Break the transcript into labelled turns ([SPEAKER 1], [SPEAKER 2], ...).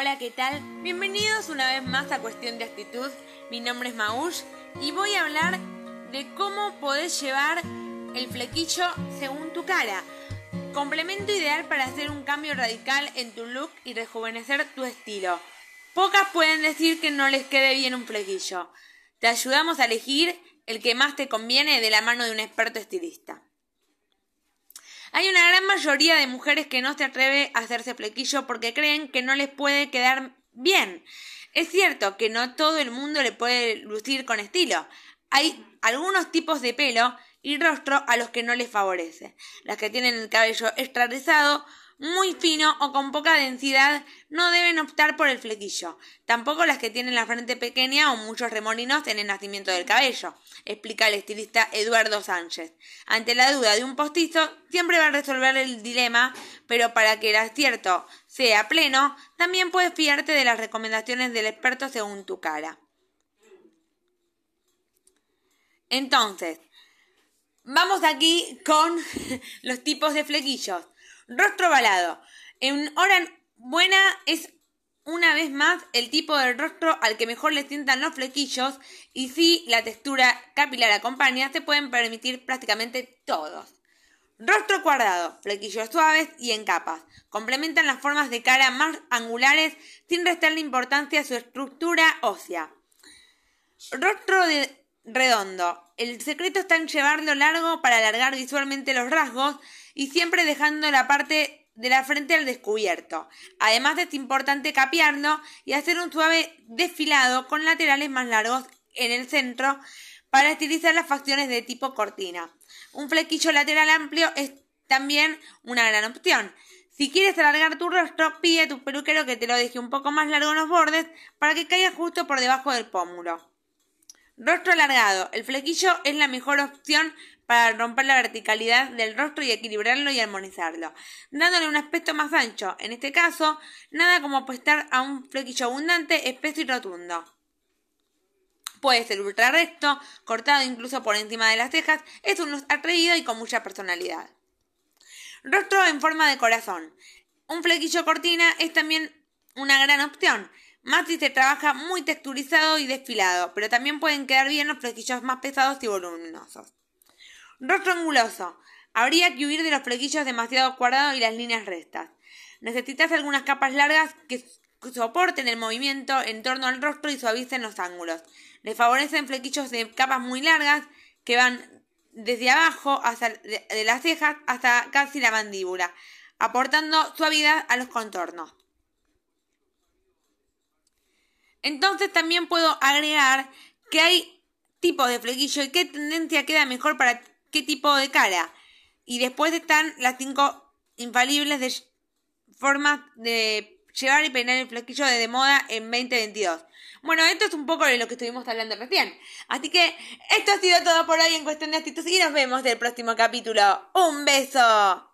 [SPEAKER 1] Hola, ¿qué tal? Bienvenidos una vez más a Cuestión de Actitud. Mi nombre es Maush y voy a hablar de cómo podés llevar el flequillo según tu cara. Complemento ideal para hacer un cambio radical en tu look y rejuvenecer tu estilo. Pocas pueden decir que no les quede bien un flequillo. Te ayudamos a elegir el que más te conviene de la mano de un experto estilista. Hay una gran mayoría de mujeres que no se atreve a hacerse flequillo porque creen que no les puede quedar bien. Es cierto que no todo el mundo le puede lucir con estilo. Hay algunos tipos de pelo y rostro a los que no les favorece. Las que tienen el cabello extra rizado muy fino o con poca densidad no deben optar por el flequillo. Tampoco las que tienen la frente pequeña o muchos remolinos en el nacimiento del cabello, explica el estilista Eduardo Sánchez. Ante la duda de un postizo, siempre va a resolver el dilema, pero para que el acierto sea pleno, también puedes fiarte de las recomendaciones del experto según tu cara. Entonces, vamos aquí con los tipos de flequillos. Rostro ovalado. En hora buena es una vez más el tipo de rostro al que mejor le sientan los flequillos y si la textura capilar acompaña, se pueden permitir prácticamente todos. Rostro cuadrado, flequillos suaves y en capas. Complementan las formas de cara más angulares sin restarle importancia a su estructura ósea. Rostro redondo. El secreto está en llevarlo largo para alargar visualmente los rasgos y siempre dejando la parte de la frente al descubierto. Además es importante capearlo y hacer un suave desfilado con laterales más largos en el centro para estilizar las facciones de tipo cortina. Un flequillo lateral amplio es también una gran opción. Si quieres alargar tu rostro, pide a tu peluquero que te lo deje un poco más largo en los bordes para que caiga justo por debajo del pómulo. Rostro alargado. El flequillo es la mejor opción para romper la verticalidad del rostro y equilibrarlo y armonizarlo, dándole un aspecto más ancho. En este caso, nada como apostar a un flequillo abundante, espeso y rotundo. Puede ser ultra recto, cortado incluso por encima de las cejas, es un atrevido y con mucha personalidad. Rostro en forma de corazón. Un flequillo cortina es también una gran opción. Más si se trabaja muy texturizado y desfilado, pero también pueden quedar bien los flequillos más pesados y voluminosos. Rostro anguloso. Habría que huir de los flequillos demasiado cuadrados y las líneas rectas. Necesitas algunas capas largas que soporten el movimiento en torno al rostro y suavicen los ángulos. Le favorecen flequillos de capas muy largas que van desde abajo hasta de las cejas hasta casi la mandíbula, aportando suavidad a los contornos. Entonces también puedo agregar que hay tipos de flequillo y qué tendencia queda mejor para qué tipo de cara. Y después están las cinco infalibles formas de llevar y peinar el flequillo de moda en 2022. Bueno, esto es un poco de lo que estuvimos hablando recién. Así que esto ha sido todo por hoy en cuestión de actitud y nos vemos del próximo capítulo. ¡Un beso!